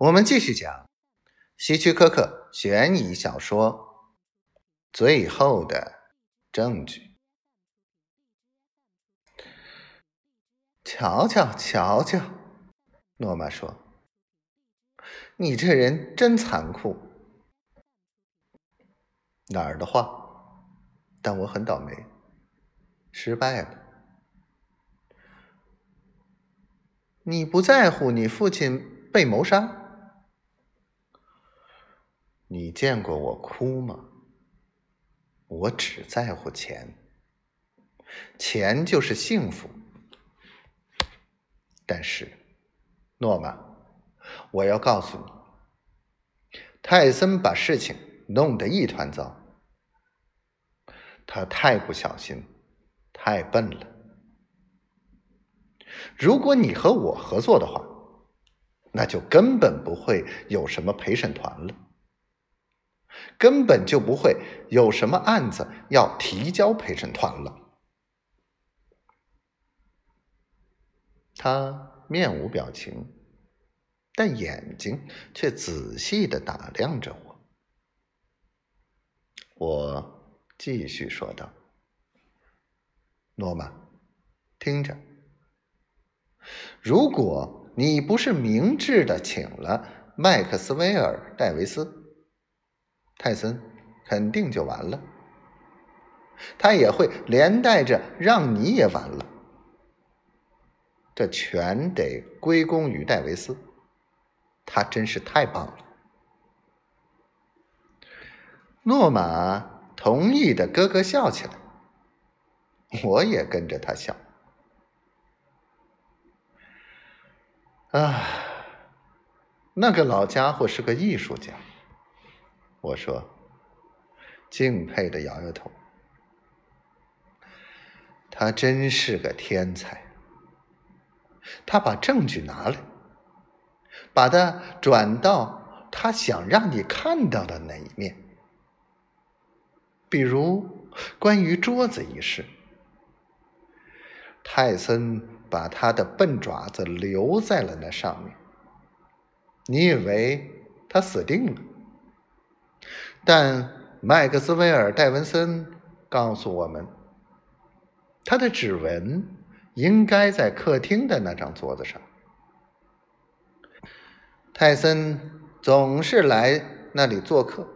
我们继续讲希区柯克悬疑小说《最后的证据》。瞧瞧，瞧瞧，诺玛说：“你这人真残酷。”哪儿的话？但我很倒霉，失败了。你不在乎你父亲被谋杀？你见过我哭吗？我只在乎钱，钱就是幸福。但是，诺玛，我要告诉你，泰森把事情弄得一团糟。他太不小心，太笨了。如果你和我合作的话，那就根本不会有什么陪审团了。根本就不会有什么案子要提交陪审团了。他面无表情，但眼睛却仔细的打量着我。我继续说道：“诺曼，听着，如果你不是明智的请了麦克斯韦尔·戴维斯。”泰森肯定就完了，他也会连带着让你也完了。这全得归功于戴维斯，他真是太棒了。诺玛同意的咯咯笑起来，我也跟着他笑。啊，那个老家伙是个艺术家。我说：“敬佩的摇摇头，他真是个天才。他把证据拿来，把它转到他想让你看到的那一面，比如关于桌子一事，泰森把他的笨爪子留在了那上面。你以为他死定了？”但麦克斯韦尔·戴文森告诉我们，他的指纹应该在客厅的那张桌子上。泰森总是来那里做客，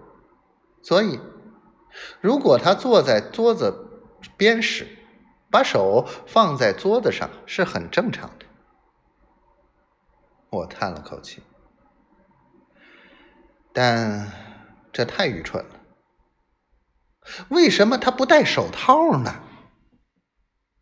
所以如果他坐在桌子边时，把手放在桌子上是很正常的。我叹了口气，但。这太愚蠢了！为什么他不戴手套呢？